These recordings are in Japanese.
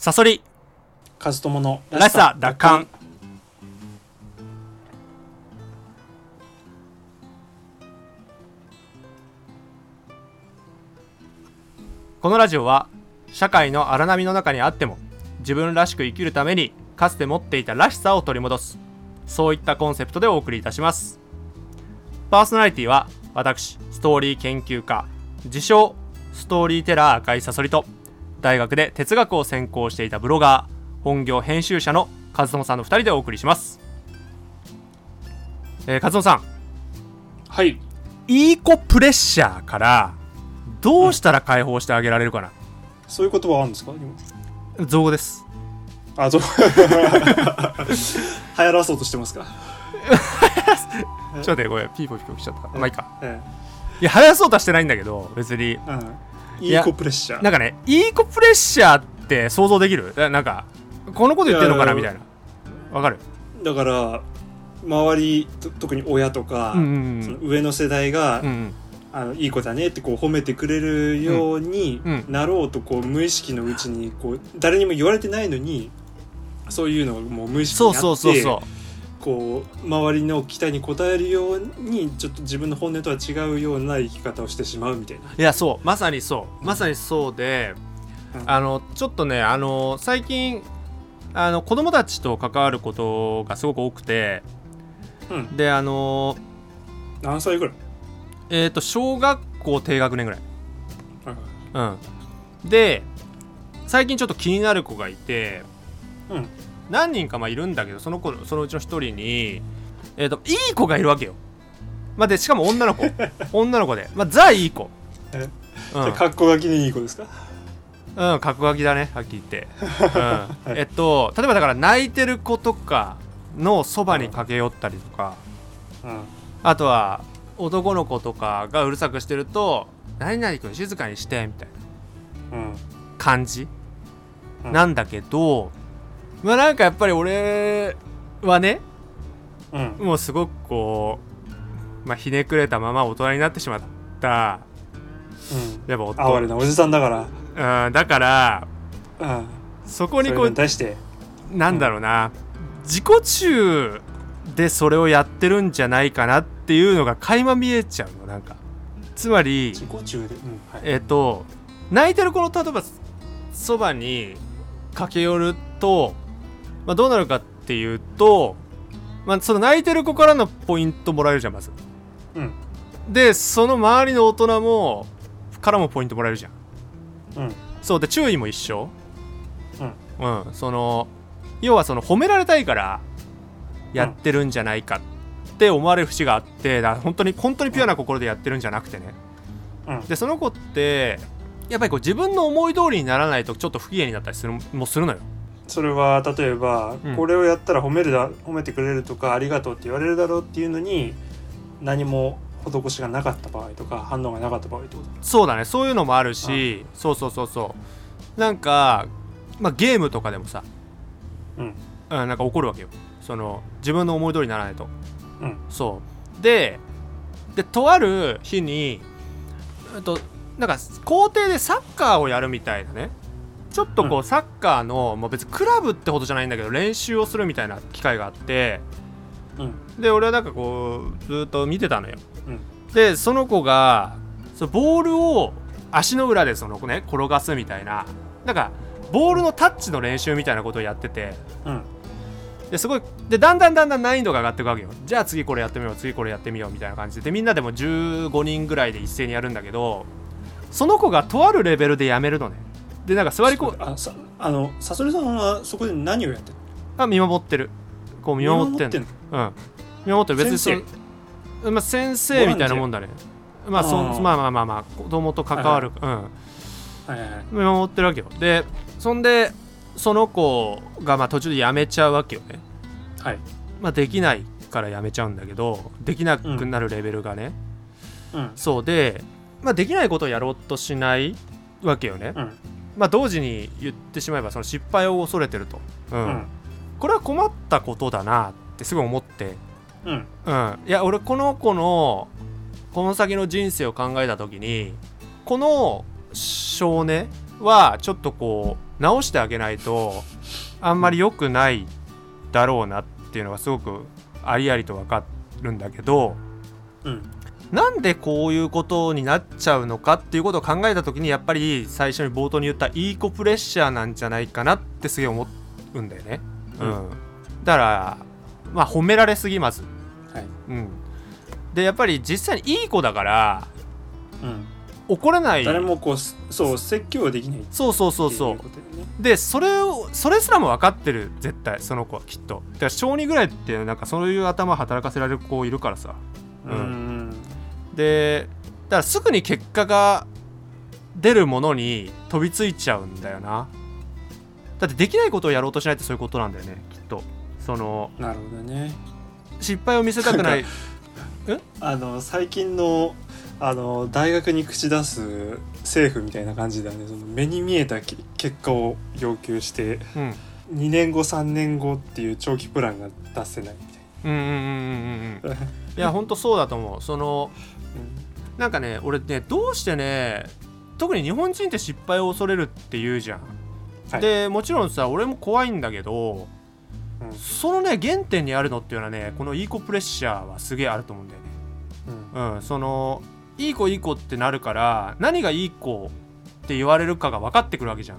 サソリ。カズトモのらしさ奪還このラジオは社会の荒波の中にあっても自分らしく生きるためにかつて持っていたらしさを取り戻す。そういったコンセプトでお送りいたします。パーソナリティは私ストーリー研究家自称ストーリーテラー赤井さそりと大学で哲学を専攻していたブロガー本業編集者の和友さんの2人でお送りします。えー、和友さん。はい。いい子プレッシャーからどうしたら解放してあげられるかな、そういう言葉あるんですか？今。造語です。あそう 流行らそうとしてますか？ちょっと待ってごめん。ピーポーピーポー来ちゃった。まあいいか。えいや流行らそうとはしてないんだけど別に。えうんいい子プレッシャー。なんかねいい子プレッシャーって想像できる？ななんかこのこと言ってんのかな？みたいな。わかる？だから周りと特に親とか、うんうんその上の世代が、うんうん。あのいい子だねってこう褒めてくれるようにうん。なろうとこう無意識のうちにこう誰にも言われてないのにそういうのをもう無意識にそうやってそうそうそこう周りの期待に応えるようにちょっと自分の本音とは違うような生き方をしてしまうみたいな。ういやそう。まさにそう。まさにそうで、うん。あのちょっとねあの最近あの子供たちと関わることがすごく多くてうん、であの何歳ぐらい？えっ、と小学校低学年ぐらい。うん。で最近ちょっと気になる子がいてうん何人かまあいるんだけどその子そのうちの一人にえっ、といい子がいるわけよ。まあでしかも女の子。女の子で。まあザいい子。格好がきにいい子ですか？うん、角書きだね、はっきり言って。うん、えっと、例えばだから泣いてる子とかのそばに駆け寄ったりとか、うん。あとは男の子とかがうるさくしてると、何々君静かにして、みたいな。うん。感じ、うん。なんだけど、まあなんかやっぱり俺はね、うん。もうすごくこう、まあひねくれたまま大人になってしまった、うん。やっぱ夫。哀れなおじさんだから。うん、だから、うん。そこにこうに対して。なんだろうな、自己中でそれをやってるんじゃないかなっていうのが垣間見えちゃうのなんか。つまり自己中で、うんはい。えっ、と泣いてる子の例えばそばに駆け寄ると、まあ、どうなるかっていうと、まあ、その泣いてる子からのポイントもらえるじゃんまず。うん。でその周りの大人もからもポイントもらえるじゃん。うん。そうで注意も一緒。うん、その要はその褒められたいからやってるんじゃないかって思われる節があってだ本当に本当にピュアな心でやってるんじゃなくてね。うん。でその子ってやっぱりこう自分の思い通りにならないとちょっと不機嫌になったりするもするのよそれは例えば、うん。これをやったら褒めるだ褒めてくれるとかありがとうって言われるだろうっていうのに何も施しがなかった場合とか反応がなかった場合ってこと？そうだね。そういうのもあるしそうそうそうそう。なんか、まあ、ゲームとかでもさ、うん。うん、なんか怒るわけよ。その自分の思い通りにならないと。うん。そう。ででとある日にえっとなんか校庭でサッカーをやるみたいなねちょっとこう、うサッカーの、まあ、別にクラブってほどじゃないんだけど練習をするみたいな機会があってうん。で俺はなんかこうずっと見てたのよ、うん。でその子がそのボールを足の裏でそのね転がすみたいななんかボールのタッチの練習みたいなことをやっててうん。ですごいでだんだんだんだん難易度が上がっていくわけよ。じゃあ次これやってみよう次これやってみようみたいな感じででみんなでも15人ぐらいで一斉にやるんだけどその子がとあるレベルでやめるのねでなんか座りこあさあのさそりさんはそこで何をやってるあ見守ってる。こう見守ってんうん。見守ってる。別にそ先のまあ、先生みたいなもんだね。まあそあー。まあまあまあまあ子供と関わる、うん。はいはいはい。見守ってるわけよ。でそんでその子がまあ途中でやめちゃうわけよね。はい。まあできないからやめちゃうんだけどできなくなるレベルがね、うん。そうで、まあ、できないことをやろうとしないわけよね、うんまあ同時に言ってしまえばその失敗を恐れてると、うん。うん。これは困ったことだなってすごい思って、うん。うん、いや俺この子のこの先の人生を考えた時にこの少年はちょっとこ直してあげないとあんまり良くないだろうなっていうのがすごくありありと分かるんだけどうんなんでこういうことになっちゃうのかっていうことを考えた時にやっぱり最初に冒頭に言ったいい子プレッシャーなんじゃないかなってすげえ思うんだよね。ううん。ん、だからまあ褒められすぎます。はい。うん、でやっぱり実際にいい子だからうん。怒らない。誰もこうすそう説教はできないそうそうそうそう。でそれをそれすらも分かってる絶対その子はきっと。だから小2ぐらいってなんかそういう頭働かせられる子いるからさ。ううんんでだからすぐに結果が出るものに飛びついちゃうんだよな。だってできないことをやろうとしないってそういうことなんだよねきっと。そのなるほどね。失敗を見せたくない。あの最近のあの大学に口出す政府みたいな感じだね。その目に見えたき結果を要求してうん。2年後3年後っていう長期プランが出せないみたいうんうんうんうんうんうん。な、いやほんとそうだと思う。そのなんかね俺ねどうしてね特に日本人って失敗を恐れるって言うじゃん、はい。でもちろんさ俺も怖いんだけどうん。そのね原点にあるのっていうのはねこのいい子プレッシャーはすげえあると思うんだよね。うん。うんそのいい子いい子ってなるから何がいい子って言われるかが分かってくるわけじゃん。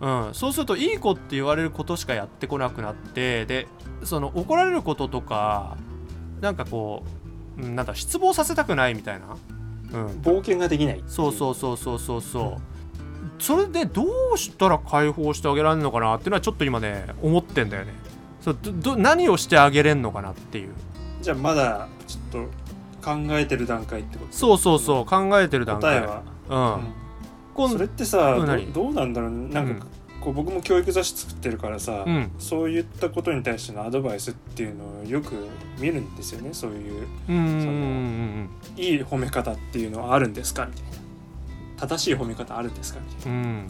うん。うん、そうするといい子って言われることしかやってこなくなってでその怒られることとかなんかこううんなんだ失望させたくないみたいな、うん、冒険ができないそうそうそうそうそうそう。それでどうしたら解放してあげられるのかなっていうのはちょっと今ね思ってんだよね。そうどど何をしてあげれんのかなっていう。じゃあまだちょっと考えてる段階ってこと？そうそうそう考えてる段階。答えは、うん、うん。今それってさ、どうなんだろうね。なんか、こう僕も教育雑誌作ってるからさ、うん。そういったことに対してのアドバイスっていうのをよく見るんですよねそういううんうんうんいい褒め方っていうのはあるんですか？みたいな。正しい褒め方あるんですか？みたいうんうん。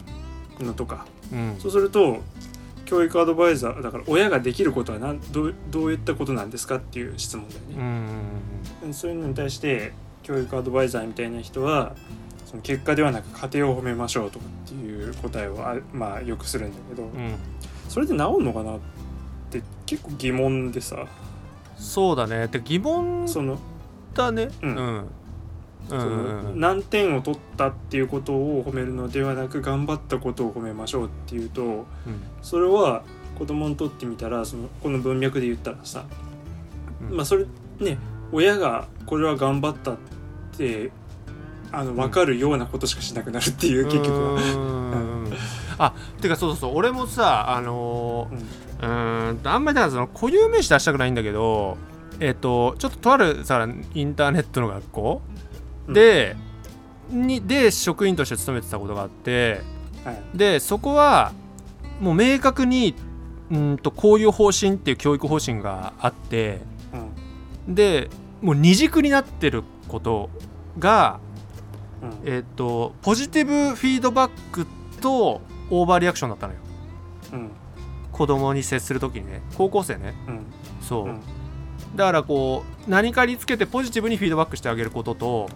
なのとか。うん。そうすると教育アドバイザーだから親ができることはなんどうどういったことなんですかっていう質問だようんうね、んそういうのに対して教育アドバイザーみたいな人はその結果ではなく家庭を褒めましょうとかっていう答えをあまあよくするんだけど、うん。それで治るのかなって結構疑問でさ。そうだね。で疑問そのだね。ううん。んうんそうん。のうん何点を取ったっていうことを褒めるのではなく頑張ったことを褒めましょうっていうとうん。それは子供にとってみたらそのこの文脈で言ったらさ、うん。まあそれね親がこれは頑張ったってあの分かるようなことしかしなくなるっていう結局は。あてかそうそうそう。俺もさあのうん。ーうーんとあんまりだからその固有名詞出したくないんだけどえっ、とちょっととあるさインターネットの学校、うん。でにで職員として勤めてたことがあってはい。でそこはもう明確にうんとこういう方針っていう教育方針があってうん。でもう二軸になってることがうんえっ、とポジティブフィードバックとオーバーリアクションだったのよ。うん。子供に接する時にね。高校生ね。うん。そう、うん。だからこう何かにつけてポジティブにフィードバックしてあげることと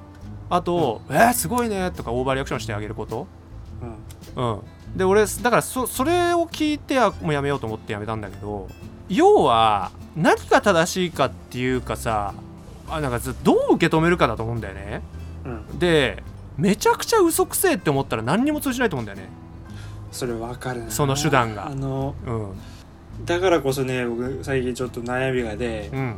あと「えー、すごいね」とかオーバーリアクションしてあげること。うん。うん。で俺だからそそれを聞いてはもうやめようと思ってやめたんだけど要は何が正しいかっていうかさあなんかずどう受け止めるかだと思うんだよね。うん。でめちゃくちゃ嘘くせえって思ったら何にも通じないと思うんだよね。それ分かるな。その手段が。あのうん。だからこそね僕最近ちょっと悩みがでうん。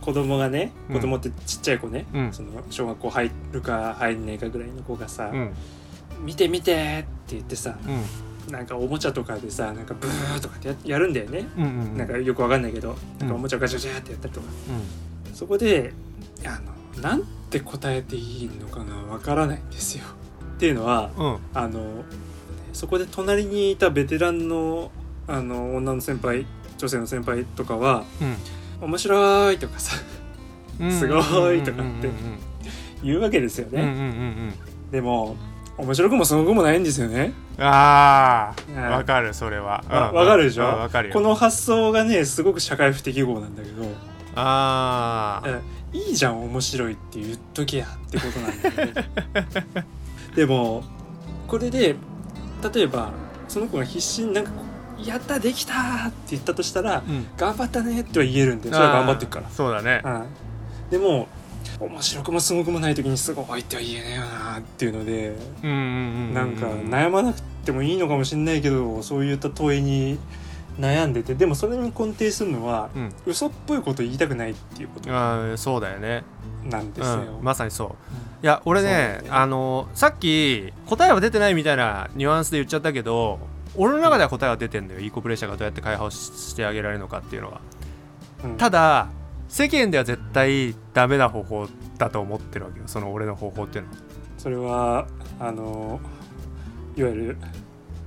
子供がねうん。子供ってちっちゃい子ね、うん。その小学校入るか入んないかぐらいの子がさうん「見て見て」って言ってさうん。なんかおもちゃとかでさなんかブーとかってややるんだよね、うんうんなんかよくわかんないけど、なんかうんおもちゃをガチャガチャってやったりとか。うん。そこであのなんて答えていいのかなわからないんですよ。っていうのはうん。あのそこで隣にいたベテランのあの女の先輩女性の先輩とかは「面白い」とかさうん。すごいとかって言うわけですよね、うんうんうんうん。でも面白くもすごくもないんですよね。ああはいわかるそれは。わうん。わかるでしょ？うんわかるよ。この発想がねすごく社会不適合なんだけど。ああいいじゃん面白いって言っときゃってことなんだけど。でもこれで例えばそその子が必死になんかこう「やったできた!」って言ったとしたらうん「頑張ったね」っては言えるんでそれは頑張ってるから。そうだね。うん。でも面白くもすごくもない時にすごいっては言えねえよなっていうのでうんうんうんうんなんか悩まなくてもいいのかもしれないけどそういった問いに悩んでてでもそれに根底するのはうん。嘘っぽいことを言いたくないっていうこと。あーそうだよね。なんですよ、うん、まさにそう。いや俺ねねあのさっき答えは出てないみたいなニュアンスで言っちゃったけど俺の中では答えは出てんだよ。イーコプレッシャーがどうやって解放ししてあげられるのかっていうのがうん。ただ世間では絶対ダメな方法だと思ってるわけよ。その俺の方法っていうのは。それはあのいわゆる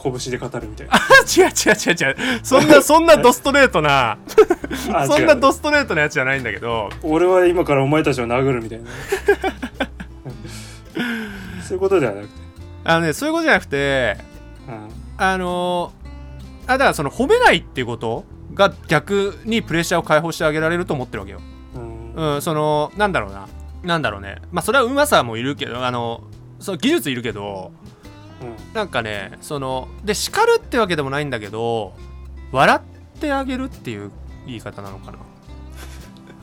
拳で語るみたいな。違う違う違う違う。そんな そんなドストレートな あそんなドストレートなやつじゃないんだけど。俺は今からお前たちを殴るみたいな。そういうことではなくて、あのねそういうことじゃなくてうん。あのあだからその褒めないっていうことが逆にプレッシャーを解放してあげられると思ってるわけよ。うん。うん、そのなんだろうな。なんだろうね。まあそれはうまさもいるけどあのその技術いるけどうん。なんかねそので叱るってわけでもないんだけど笑ってあげるっていう言い方なのかな、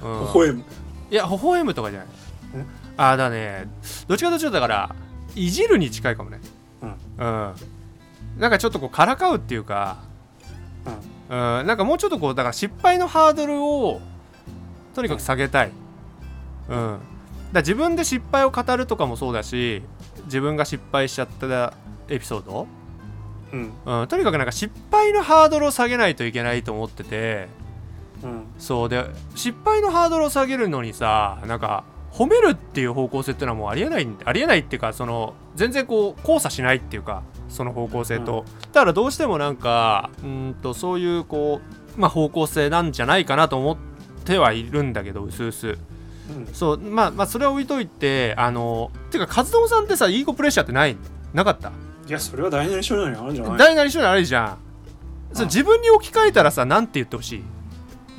うん、微笑む。いや微笑むとかじゃない。え？ああだねどっちかというとだからいじるに近いかもね。うん。うん。なんかちょっとこうからかうっていうかうん。うん、なんかもうちょっとこうだから失敗のハードルをとにかく下げたい、うん、だ自分で失敗を語るとかもそうだし自分が失敗しちゃったエピソード、うん。うん、とにかくなんか失敗のハードルを下げないといけないと思ってて。うん。そう。で失敗のハードルを下げるのにさなんか褒めるっていう方向性っていうのはもうありえないんありえないっていうかその全然こう交差しないっていうかその方向性と、だからどうしてもなんかうーんとそういうこう、まあ、方向性なんじゃないかなと思ってはいるんだけどうすうすうん。そう。まあまあそれは置いといてあのてかカズドンさんってさイーゴプレッシャーってない？なかった？いやそれは大なり小なりあるんじゃない大なり小なりあるじゃん。そ自分に置き換えたらさ何て言ってほしい？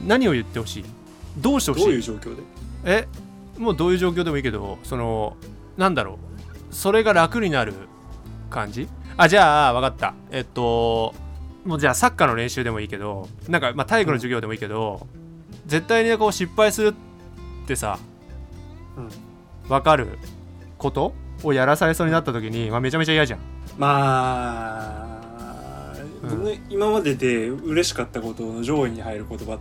何を言ってほしい？どうしてほしい？どういう状況で？え？もうどういう状況でもいいけどそのなんだろう？それが楽になる感じ？あじゃあ分かった。えっともうじゃあサッカーの練習でもいいけどなんかまあ体育の授業でもいいけど、絶対にこう失敗するってさうん。分かることをやらされそうになった時に、まあ、めちゃめちゃ嫌じゃんまあ、うん僕の今までで嬉しかったことの上位に入る言葉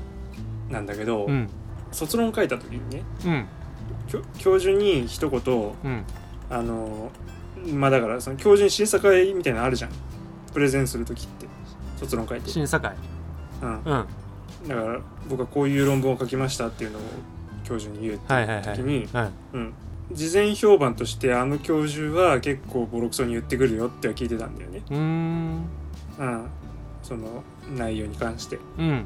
なんだけど、うん。卒論書いた時にねうん。教教授に一言うん。あのまあだからその教授に審査会みたいなのあるじゃん。プレゼンする時って卒論書いて、審査会。うん、うん。はだから僕はこういう論文を書きましたっていうのを教授に言うっていはいはい時に、はい。うん、事前評判としてあの教授は結構ボロクソに言ってくるよっては聞いてたんだよね、うーん。うん、その内容に関して。うん。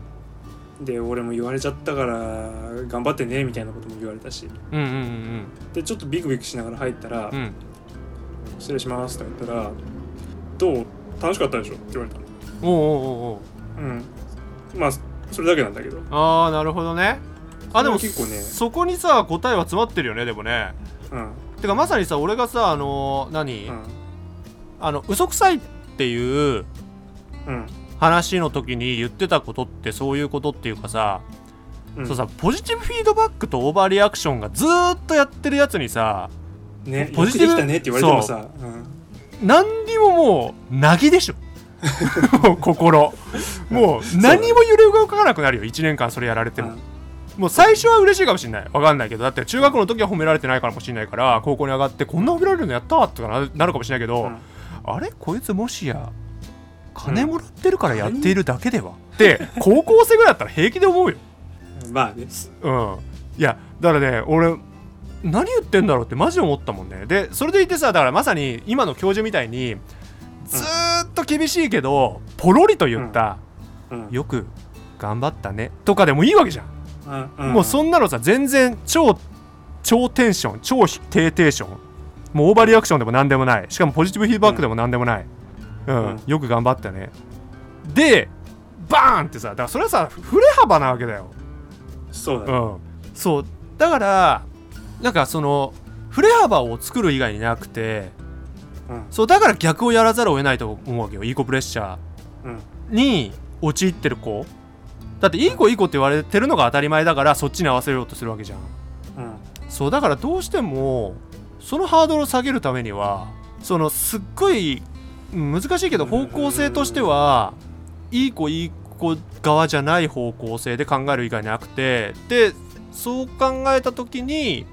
で俺も言われちゃったから頑張ってねみたいなことも言われたし。うんうんうんでちょっとビクビクしながら入ったらうん。うん「失礼します」とか言ったら「どう？楽しかったでしょ?」って言われたの。おうおうおうおう。うん。まあそれだけなんだけど。ああなるほどね。あでも結構ね。そこにさ答えは詰まってるよねでもね。うんてかまさにさ俺がさあの何、うん。あの嘘くさいっていううん。話の時に言ってたことってそういうことっていうかさ、うん。そうさポジティブフィードバックとオーバーリアクションがずーっとやってるやつにさねポジティブよくできたねって言われてもさう。ん。何にももうなぎでしょ。心。もう何も揺れ動かなくなるよ1年間それやられても、もう最初は嬉しいかもしれない。わかんないけど。だって中学の時は褒められてないからかもしれないから高校に上がってこんな褒められるのやったわとかななるかもしれないけど、うん。あれ？こいつもしや金もらってるからやっているだけでは、って高校生ぐらいだったら平気で思うよ。う んまあね。うん。いやだからね俺何言ってんだろうってマジで思ったもんね。でそれでいてさだからまさに今の教授みたいにずーっと厳しいけどポロリと言った、うん。よく頑張ったね。とかでもいいわけじゃん、うん。うんもうそんなのさ全然超超テンション超低テンション。もうオーバーリアクションでも何でもない。しかもポジティブフィードバックでも何でもない、うん。うん。よく頑張ったね。でバーンってさだからそれはさ振れ幅なわけだよ。そうだね。うん、そう。だからなんかその振れ幅を作る以外になくてうん。そうだから逆をやらざるを得ないと思うわけよ。イーコプレッシャーうん。に陥ってる子だっていい子いい子って言われてるのが当たり前だからそっちに合わせようとするわけじゃん。うん。そうだからどうしてもそのハードルを下げるためにはそのすっごいうん難しいけど方向性としてはいい子いい子側じゃない方向性で考える以外なくてでそう考えた時に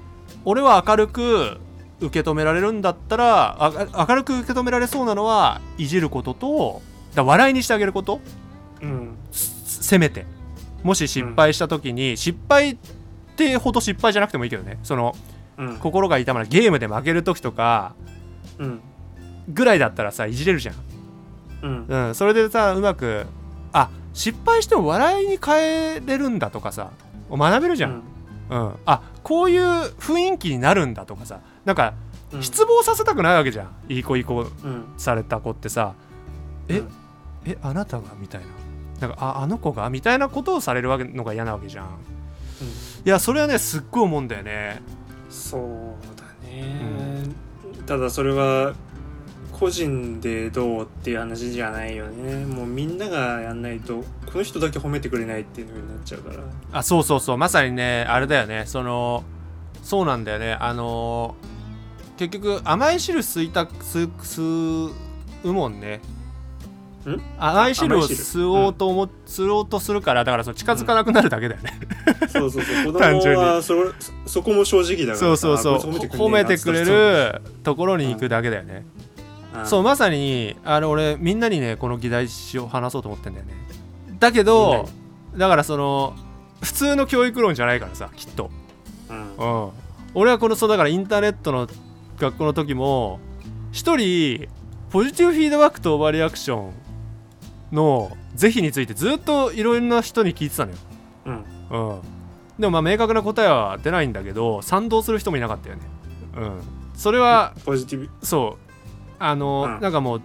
俺は明るく受け止められるんだったらあ明るく受け止められそうなのはいじることとだ笑いにしてあげること。うん。すせめてもし失敗した時に、失敗ってほど失敗じゃなくてもいいけどね。そのうん。心が痛まないゲームで負ける時とかうん。ぐらいだったらさいじれるじゃん、うん。うん、それでさうまくあ失敗しても笑いに変えれるんだとかさ学べるじゃん、うん。あこういう雰囲気になるんだとかさなんかうん。失望させたくないわけじゃん。いい子いい子うん。された子ってさ。えうん。えあなたが？みたいななんかああの子がみたいなことをされるわけのが嫌なわけじゃん。いやそれはねすっごい思うんだよね。そうだね、ただそれは個人でどうっていう話じゃないよね。もうみんながやんないとこの人だけ褒めてくれないっていうのになっちゃうから。あそうそうそう。まさにねあれだよね。そのそうなんだよね。あの結局甘い汁吸いた吸吸うもんね。ん甘い汁を吸おうと思、吸おうとするからだからその近づかなくなるだけだよね、そうそうそう。子 単純に。供はそれそそこも正直だから。そうそうそう。褒めてくれるところに行くだけだよね、うん。そうまさにあの俺みんなにねこの議題を話そうと思ってんだよね。だけどだからその普通の教育論じゃないからさきっと。うん。うん、俺はこのそうだからインターネットの学校の時も一人ポジティブフィードバックとオーバーリアクションの是非についてずっといろんな人に聞いてたのよ、うん。うん、でもまあ明確な答えは出ないんだけど賛同する人もいなかったよね、うん、それはポジティブ。そう。あの、うん。なんかもう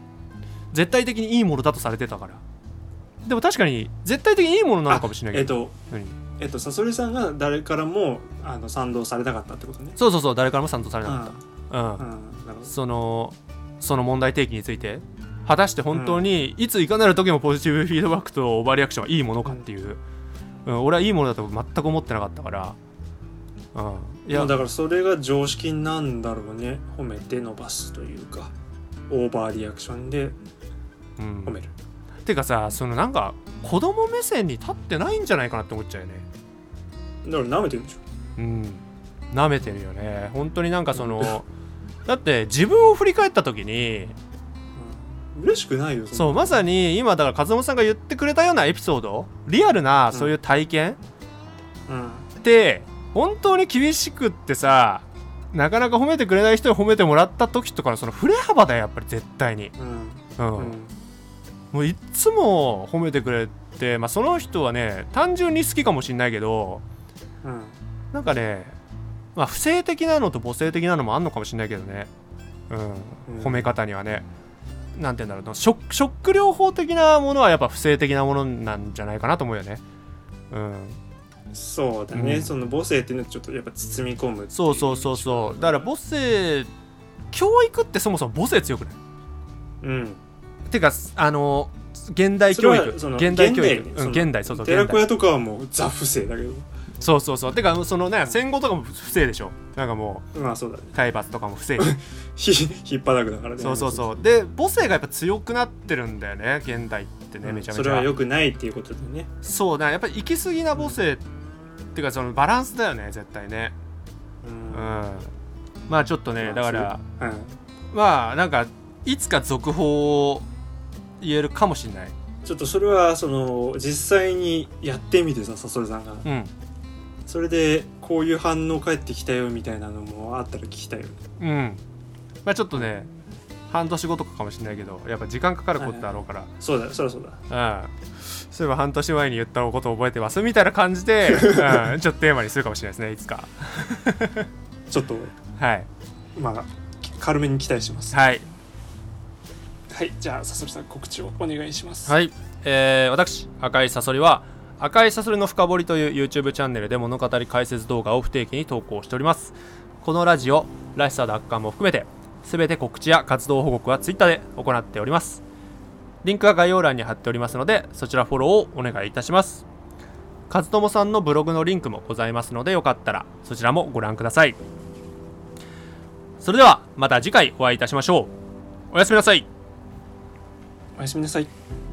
絶対的にいいものだとされてたから。でも確かに絶対的にいいものなのかもしれないけど、えっと何？えっとさそりさんが誰からもあの賛同されなかったってことね。そうそうそう誰からも賛同されなかった、うん。うん。そのその問題提起について果たして本当にいついかなる時もポジティブフィードバックとオーバーリアクションはいいものかっていう、うん俺はいいものだと全く思ってなかったから、うん、いや。だからそれが常識なんだろうね。褒めて伸ばすというか。オーバーリアクションでうん。褒める、てかさそのなんか子供目線に立ってないんじゃないかなって思っちゃうよね。だから舐めてるんでしょ。うん。舐めてるよね。本当になんかそのだって自分を振り返った時にうん嬉しくないよそうまさに今だから風間さんが言ってくれたようなエピソード。リアルなそういう体験、うん。って本当に厳しくってさなかなか褒めてくれない人に褒めてもらった時とかのその振れ幅だよやっぱり絶対に、うん。うん。うん。もういっつも褒めてくれて、まあ、その人はね単純に好きかもしんないけどうん。なんかね、まあ、不正的なのと母性的なのもあんのかもしんないけどね、うん。うん。褒め方にはねなんて言うんだろうなショックショック療法的なものはやっぱ不正的なものなんじゃないかなと思うよね。うんそうだね、うん。その母性っていうのはちょっとやっぱ包み込むそうそうそうそう。だから母性教育ってそもそも母性強くない？うん。てかあの現代教育。現代教育。現代ね。うん現代そうそう寺子屋とかはもうザ不正だけどそうそうそう。てかそのね戦後とかも不正でしょ。なんかもまあそうだね。う体罰とかも不正。ひひっぱたくだからねそうそうそう。で母性がやっぱ強くなってるんだよね現代ってねうん。めちゃめちゃ。それは良くないっていうことでね。そうだやっぱり行き過ぎな母性っていうかそのバランスだよね絶対ね。ううん。んまあちょっとねまあだからう。ん。まあなんかいつか続報を言えるかもしれない。ちょっとそれはその実際にやってみてささそれさんが。うんそれでこういう反応返ってきたよみたいなのもあったら聞きたいよね。うん。まあちょっとね半年後とかかもしれないけどやっぱ時間かかることだろうから、そうだそりゃそうだ。うん。そういえば半年前に言ったことを覚えてますみたいな感じで、うん、ちょっとテーマにするかもしれないですねいつか。ちょっとはい。まあ軽めに期待します。はい。はいじゃあさそりさん告知をお願いします。はい、えー私赤いサソリは赤いサソリの深掘りという YouTube チャンネルで物語解説動画を不定期に投稿しております。このラジオらしさ奪還も含めて全て告知や活動報告は Twitter で行っております。リンクは概要欄に貼っておりますのでそちらフォローをお願いいたします。和友さんのブログのリンクもございますのでよかったらそちらもご覧ください。それではまた次回お会いいたしましょう。おやすみなさい。おやすみなさい。